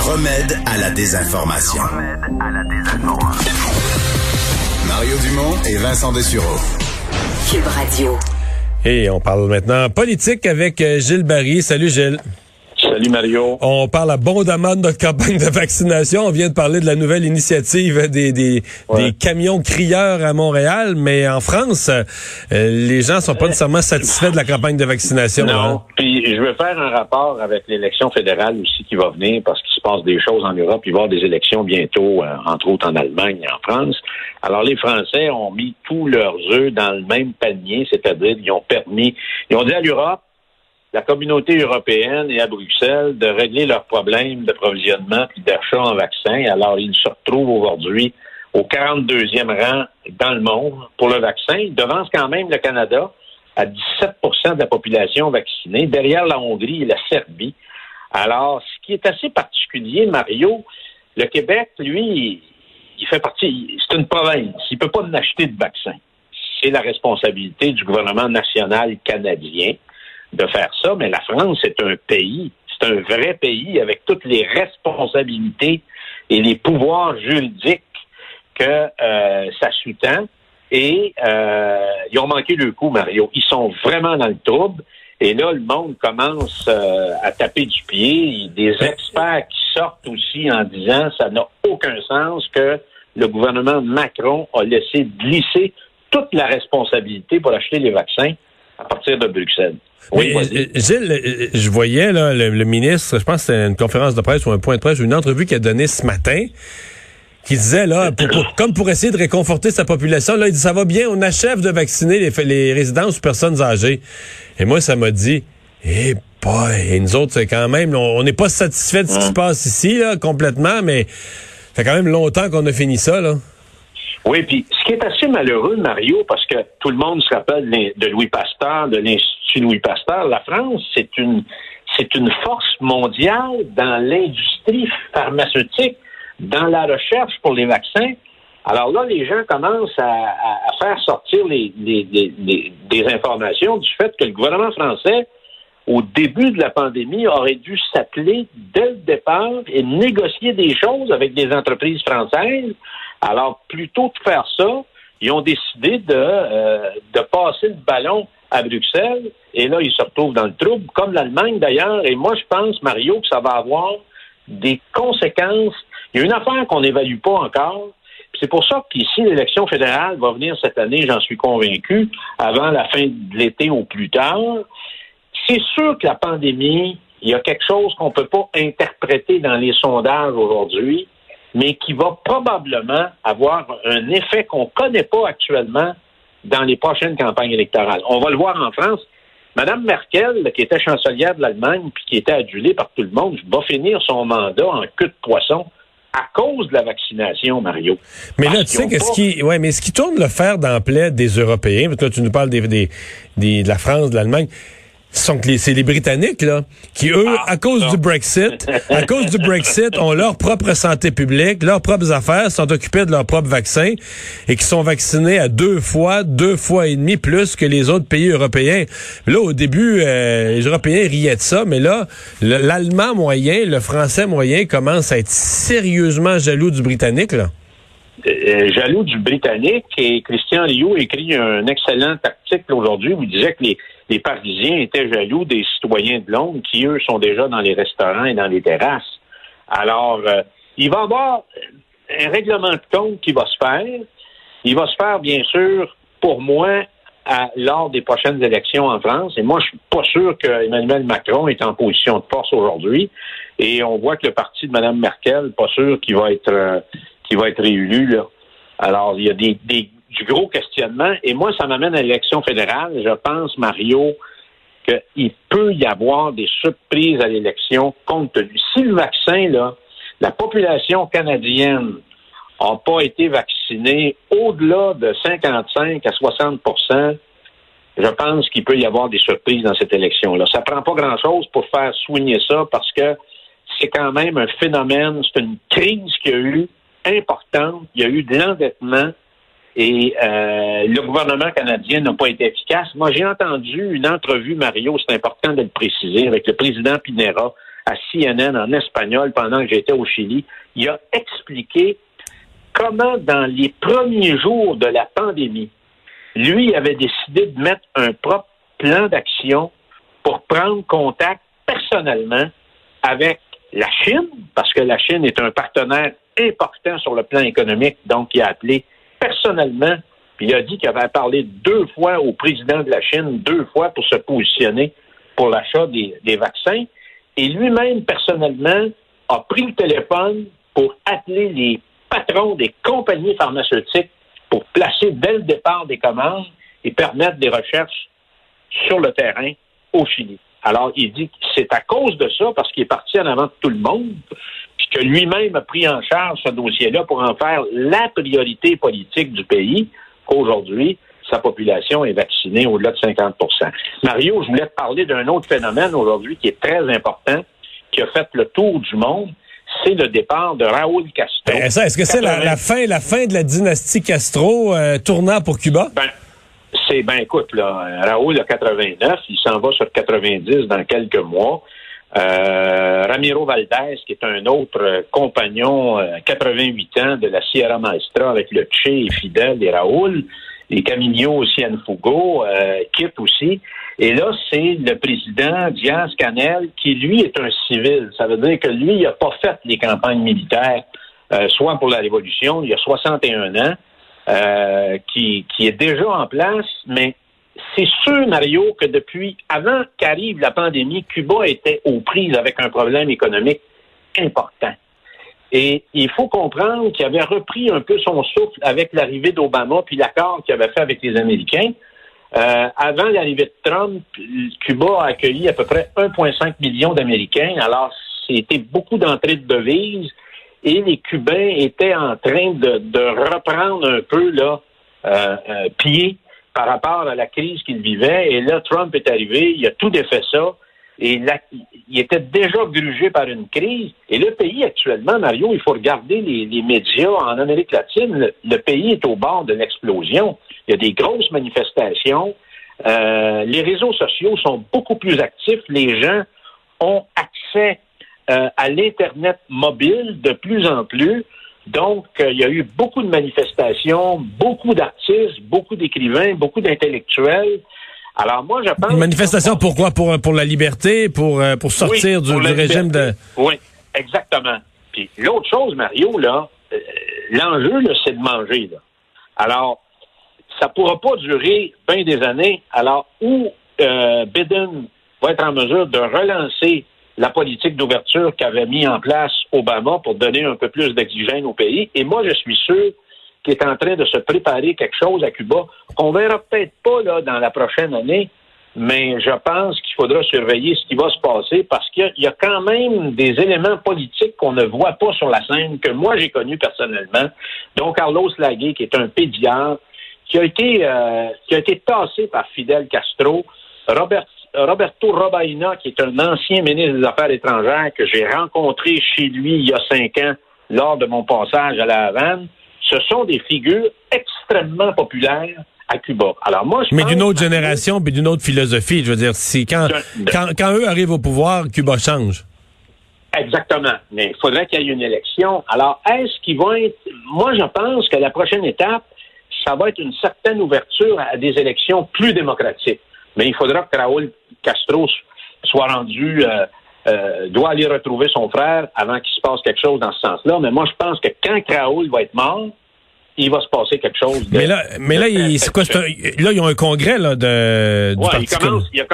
remède à la désinformation. Mario Dumont et Vincent Dessureau. Cube Radio. Et on parle maintenant politique avec euh, Gilles Barry. Salut Gilles. Salut Mario. On parle abondamment de notre campagne de vaccination. On vient de parler de la nouvelle initiative des, des, des camions crieurs à Montréal, mais en France, euh, les gens sont pas nécessairement satisfaits de la campagne de vaccination. Non. hein. Puis je veux faire un rapport avec l'élection fédérale aussi qui va venir parce qu'il se passe des choses en Europe. Il va y avoir des élections bientôt, euh, entre autres en Allemagne et en France. Alors les Français ont mis tous leurs œufs dans le même panier, c'est-à-dire ils ont permis, ils ont dit à l'Europe, la communauté européenne et à Bruxelles de régler leurs problèmes d'approvisionnement puis d'achat en vaccins. Alors, ils se retrouvent aujourd'hui au 42e rang dans le monde pour le vaccin. Ils devancent quand même le Canada à 17% de la population vaccinée, derrière la Hongrie et la Serbie. Alors, ce qui est assez particulier, Mario, le Québec, lui, il fait partie, c'est une province. Il peut pas acheter de vaccin. C'est la responsabilité du gouvernement national canadien de faire ça, mais la France, c'est un pays, c'est un vrai pays avec toutes les responsabilités et les pouvoirs juridiques que euh, ça sous-tend. Et euh, ils ont manqué le coup, Mario. Ils sont vraiment dans le trouble. Et là, le monde commence euh, à taper du pied. Des experts qui sortent aussi en disant ça n'a aucun sens que le gouvernement Macron a laissé glisser toute la responsabilité pour acheter les vaccins à partir de Bruxelles. Oui, Mais, euh, Gilles, euh, je voyais là, le, le ministre, je pense que c'était une conférence de presse ou un point de presse, une entrevue qu'il a donnée ce matin, qui disait, là, pour- pour- comme pour essayer de réconforter sa population, là, il dit, ça va bien, on achève de vacciner les, les résidences ou personnes âgées. Et moi, ça m'a dit, eh boy, et nous autres, c'est quand même, on on n'est pas satisfait de ce qui se passe ici, là, complètement, mais ça fait quand même longtemps qu'on a fini ça, là. Oui, puis ce qui est assez malheureux, Mario, parce que tout le monde se rappelle de Louis Pasteur, de l'Institut Louis Pasteur, la France, c'est une c'est une force mondiale dans l'industrie pharmaceutique, dans la recherche pour les vaccins. Alors là, les gens commencent à, faire sortir les- les- les- des informations du fait que le gouvernement français, au début de la pandémie, aurait dû s'appeler dès le départ et négocier des choses avec des entreprises françaises. Alors, plutôt que faire ça, ils ont décidé de, euh, de passer le ballon à Bruxelles. Et là, ils se retrouvent dans le trouble, comme l'Allemagne d'ailleurs. Et moi, je pense, Mario, que ça va avoir des conséquences. Il y a une affaire qu'on n'évalue pas encore. C'est pour ça qu'ici, l'élection fédérale va venir cette année, j'en suis convaincu, avant la fin de l'été ou plus tard. C'est sûr que la pandémie, il y a quelque chose qu'on ne peut pas interpréter dans les sondages aujourd'hui, mais qui va probablement avoir un effet qu'on ne connaît pas actuellement dans les prochaines campagnes électorales. On va le voir en France. Madame Merkel, qui était chancelière de l'Allemagne puis qui était adulée par tout le monde, va finir son mandat en queue de poisson à cause de la vaccination, Mario. Mais là, tu sais que ce qui, ouais, mais ce qui tourne le fer dans des Européens, parce que là, tu nous parles des, des, des- de la France, de l'Allemagne, sont c'est les Britanniques, là, qui, eux, Ah, à cause non. du Brexit, à cause du Brexit, ont leur propre santé publique, leurs propres affaires, sont occupés de leur propre vaccin et qui sont vaccinés à deux fois, deux fois et demi plus que les autres pays européens. Là, au début, euh, les Européens riaient de ça, mais là, le- l'Allemand moyen, le Français moyen commence à être sérieusement jaloux du Britannique, là. Euh, jaloux du Britannique et Christian a écrit un excellent article aujourd'hui où il disait que les, Parisiens étaient jaloux des citoyens de Londres qui, eux, sont déjà dans les restaurants et dans les terrasses. Alors, euh, il va y avoir un règlement de compte qui va se faire. Il va se faire, bien sûr, pour moi, lors des prochaines élections en France. Et moi, je suis pas sûr que Emmanuel Macron est en position de force aujourd'hui. Et on voit que le parti de Mme Merkel, pas sûr qu'il va être euh, qu'il va être réélu. Là. Alors, il y a des- du gros questionnement. Et moi, ça m'amène à l'élection fédérale. Je pense, Mario, qu'il peut y avoir des surprises à l'élection compte tenu. Si le vaccin, là, la population canadienne n'a pas été vaccinée au-delà de 55 à 60% je pense qu'il peut y avoir des surprises dans cette élection-là. Ça prend pas grand-chose pour faire soigner ça parce que c'est quand même un phénomène, c'est une crise qu'il y a eu importante. Il y a eu de l'endettement et euh, le gouvernement canadien n'a pas été efficace. Moi, j'ai entendu une entrevue, Mario, c'est important de le préciser, avec le président Pinera à CNN en espagnol pendant que j'étais au Chili. Il a expliqué comment, dans les premiers jours de la pandémie, lui avait décidé de mettre un propre plan d'action pour prendre contact personnellement avec la Chine, parce que la Chine est un partenaire important sur le plan économique, donc il a appelé personnellement, puis il a dit qu'il avait parlé deux fois au président de la Chine, deux fois pour se positionner pour l'achat des, vaccins. Et lui-même, personnellement, a pris le téléphone pour appeler les patrons des compagnies pharmaceutiques pour placer dès le départ des commandes et permettre des recherches sur le terrain au Chili. Alors, il dit que c'est à cause de ça, parce qu'il est parti en avant de tout le monde, que lui-même a pris en charge ce dossier-là pour en faire la priorité politique du pays, qu'aujourd'hui, sa population est vaccinée au-delà de 50% Mario, je voulais te parler d'un autre phénomène aujourd'hui qui est très important, qui a fait le tour du monde, c'est le départ de Raoul Castro. Ben, est-ce que c'est la, fin, la fin de la dynastie Castro euh, tournant pour Cuba? Ben, c'est, ben écoute, là, Raoul a 89, il s'en va sur 90 dans quelques mois. Euh, Ramiro Valdez, qui est un autre compagnon, 88 euh, ans, de la Sierra Maestra avec le Che et Fidel et Raoul, et Camillo Cienfugo, euh, quitte aussi. Et là, c'est le président Diaz Canel qui, lui, est un civil. Ça veut dire que lui, il n'a pas fait les campagnes militaires, euh, soit pour la Révolution, il y a 61 ans, euh, qui, qui est déjà en place, mais c'est sûr, Mario, que depuis avant qu'arrive la pandémie, Cuba était aux prises avec un problème économique important. Et il faut comprendre qu'il avait repris un peu son souffle avec l'arrivée d'Obama puis l'accord qu'il avait fait avec les Américains. Euh, avant l'arrivée de Trump, Cuba a accueilli à peu près 1,5 million d'Américains. Alors, c'était beaucoup d'entrées de devises et les Cubains étaient en train de, reprendre un peu là, euh, euh, pied par rapport à la crise qu'ils vivaient. Et là, Trump est arrivé, il a tout défait ça. Et il était déjà grugé par une crise. Et le pays actuellement, Mario, il faut regarder les, médias en Amérique latine. Le, pays est au bord de l'explosion. Il y a des grosses manifestations. Euh, les réseaux sociaux sont beaucoup plus actifs. Les gens ont accès euh, à l'Internet mobile de plus en plus. Donc, euh, il y a eu beaucoup de manifestations, beaucoup d'artistes, beaucoup d'écrivains, beaucoup d'intellectuels. Alors moi, je pense... Une manifestation pourquoi? Pour, pour la liberté, pour, euh, pour sortir du, régime de... Oui, exactement. Puis l'autre chose, Mario, là, euh, l'enjeu, là, c'est de manger. Là. Alors, ça pourra pas durer bien des années. Alors, où euh, Biden va être en mesure de relancer la politique d'ouverture qu'avait mis en place Obama pour donner un peu plus d'oxygène au pays. Et moi, je suis sûr qui est en train de se préparer quelque chose à Cuba qu'on verra peut-être pas là dans la prochaine année, mais je pense qu'il faudra surveiller ce qui va se passer parce qu'il y, a quand même des éléments politiques qu'on ne voit pas sur la scène que moi j'ai connu personnellement. Donc Carlos Lagué, qui est un pédiatre, qui a été euh, qui a été tassé par Fidel Castro, Roberto Robaina, qui est un ancien ministre des Affaires étrangères que j'ai rencontré chez lui il y a cinq ans lors de mon passage à La Havane ce sont des figures extrêmement populaires à Cuba. Alors moi, je mais d'une autre génération, puis d'une autre philosophie. Je veux dire, si quand, quand, eux arrivent au pouvoir, Cuba change. Exactement. Mais il faudrait qu'il y ait une élection. Alors, est-ce qu'ils vont être... Moi, je pense que la prochaine étape, ça va être une certaine ouverture à des élections plus démocratiques. Mais il faudra que Raúl Castro soit rendu... Euh, euh, doit aller retrouver son frère avant qu'il se passe quelque chose dans ce sens-là. Mais moi, je pense que quand Raoul va être mort, il va se passer quelque chose. mais là, mais là, c'est quoi, là, ils ont un congrès là, de, du ouais, il, commence, il, a,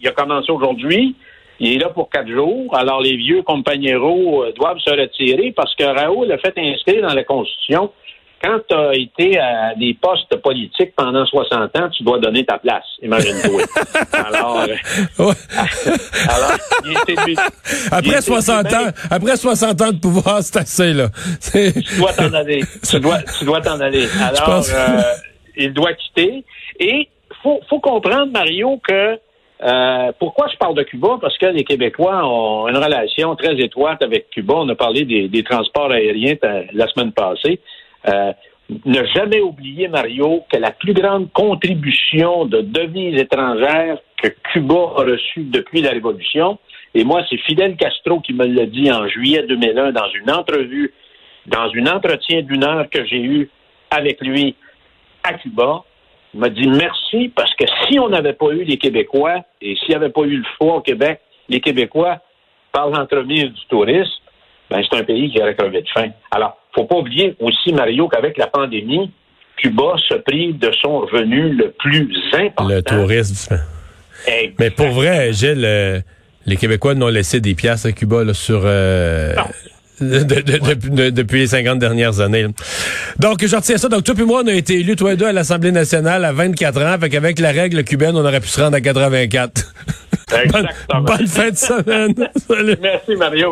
il, a, commencé aujourd'hui. Il est là pour quatre jours. Alors, les vieux compagnons euh, doivent se retirer parce que Raoul a fait inscrire dans la Constitution quand tu as été à des postes politiques pendant 60 ans, tu dois donner ta place, imagine-toi. alors, euh, alors il était, après 60 ans, après 60 ans de pouvoir, c'est assez là. Tu dois t'en aller. tu dois, tu dois t'en aller. Alors, euh, il doit quitter. Et faut, faut comprendre, Mario, que euh, pourquoi je parle de Cuba? Parce que les Québécois ont une relation très étroite avec Cuba. On a parlé des, des transports aériens la semaine passée. Euh, ne jamais oublier, Mario, que la plus grande contribution de devises étrangères que Cuba a reçue depuis la Révolution, Et moi, c'est Fidel Castro qui me l'a dit en juillet 2001 dans une entrevue, dans un entretien d'une heure que j'ai eu avec lui à Cuba. Il m'a dit merci parce que si on n'avait pas eu les Québécois et s'il n'y avait pas eu le foie au Québec, les Québécois, par l'entremise du tourisme, ben, c'est un pays qui aurait crevé de faim. Alors, faut pas oublier aussi, Mario, qu'avec la pandémie, Cuba se prive de son revenu le plus important. Le tourisme. Mais pour vrai, Gilles, euh, les Québécois n'ont laissé des pièces à Cuba là, sur... Euh, depuis les 50 dernières années. Donc, je retiens ça. Donc, toi et moi, on a été élus, toi et deux, à l'Assemblée nationale à 24 ans. Fait qu'avec la règle cubaine, on aurait pu se rendre à 84. Exactement. bonne, bonne fin de semaine. Merci, Mario.